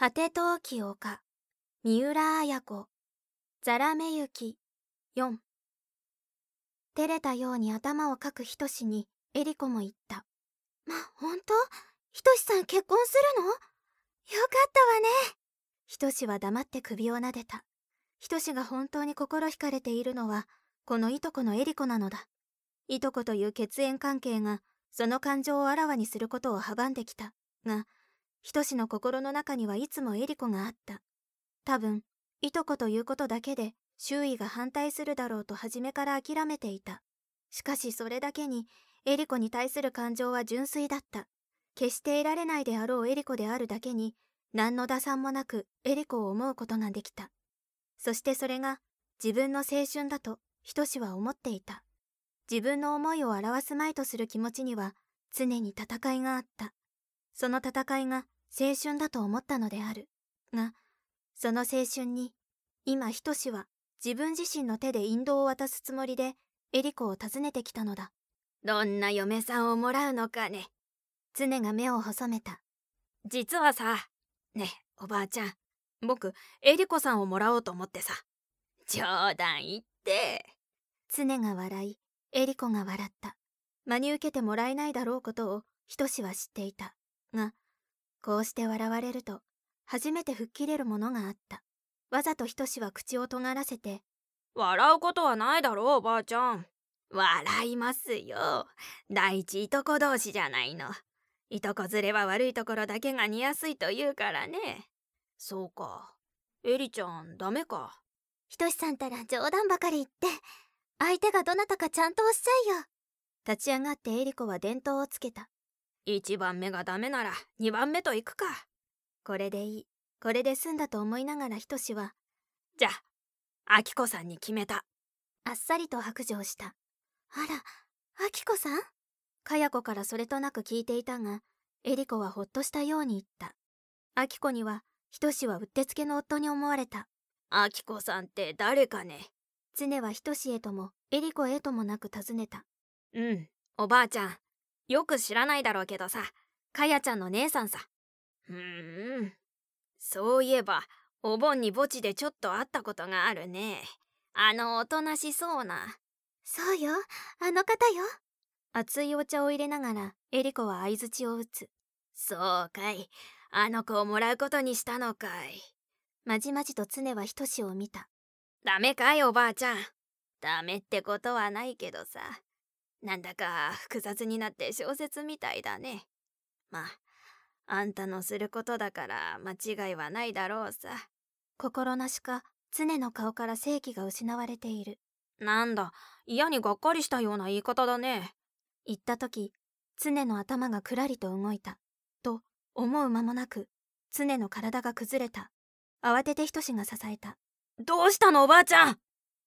果て陶器丘三浦綾子。ザラメ雪4照れたように頭をかくひとしにエリコも言った。ま本当？ひとしさん結婚するの？よかったわね。ひとしは黙って首を撫でた。ひとしが本当に心惹かれているのはこのいとこのエリコなのだ。いとこという血縁関係がその感情をあらわにすることを阻んできた。がひとしの心の中にはいつもエリコがあった。多分いとこということだけで周囲が反対するだろうと初めから諦めていた。しかしそれだけにエリコに対する感情は純粋だった。決して得られないであろうエリコであるだけに何の打算もなくエリコを思うことができた。そしてそれが自分の青春だとひとしは思っていた。自分の思いを表すまいとする気持ちには常に戦いがあった。その戦いが青春だと思ったのである。がその青春に今ひとしは自分自身の手で引導を渡すつもりでエリコを訪ねてきたのだ。どんな嫁さんをもらうのかね。常が目を細めた。実はさねおばあちゃん。僕エリコさんをもらおうと思ってさ。冗談言って。常が笑いエリコが笑った。真に受けてもらえないだろうことをひとしは知っていた。がこうして笑われると初めて吹っ切れるものがあった。わざとひとしは口を尖らせて笑うことはないだろうおばあちゃん。笑いますよ。第一いとこ同士じゃないの。いとこずれは悪いところだけが似やすいと言うからね。そうか。エリちゃんダメか。ひとしさんたら冗談ばかり言って相手がどなたかちゃんとおっしゃいよ。立ち上がってエリコは伝統をつけた。1番目がダメなら2番目と行くか。これでいい。これで済んだと思いながらひとしはじゃあアキコさんに決めた。あっさりと白状した。あらアキコさん？かや子からそれとなく聞いていたがエリコはほっとしたように言った。アキコにはひとしはうってつけの夫に思われた。アキコさんって誰かね。常はひとしへともエリコへともなく尋ねた。うんおばあちゃんよく知らないだろうけどさ。かやちゃんの姉さんさ。ふーん。そういえばお盆に墓地でちょっと会ったことがあるね。あのおとなしそうな。そうよ。あの方よ。熱いお茶を入れながらエリコは相づちを打つ。そうかい。あの子をもらうことにしたのかい。まじまじと常はひとしを見た。ダメかいおばあちゃん。ダメってことはないけどさなんだか複雑になって小説みたいだね。まああんたのすることだから間違いはないだろうさ。心なしか常の顔から正気が失われている。なんだ嫌にがっかりしたような言い方だね。言った時常の頭がくらりと動いたと思う間もなく常の体が崩れた。慌ててひとしが支えた。どうしたのおばあちゃん。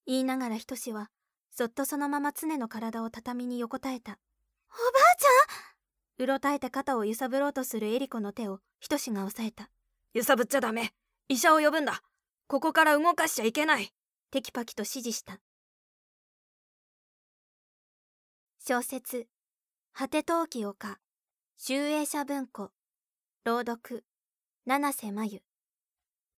言いながらひとしはそっとそのまま常の体を畳に横たえた。おばあちゃん！うろたえて肩を揺さぶろうとするエリコの手をひとしが押さえた。揺さぶっちゃダメ。医者を呼ぶんだ。ここから動かしちゃいけない。テキパキと指示した。小説「果て陶器丘集英社文庫朗読七瀬真由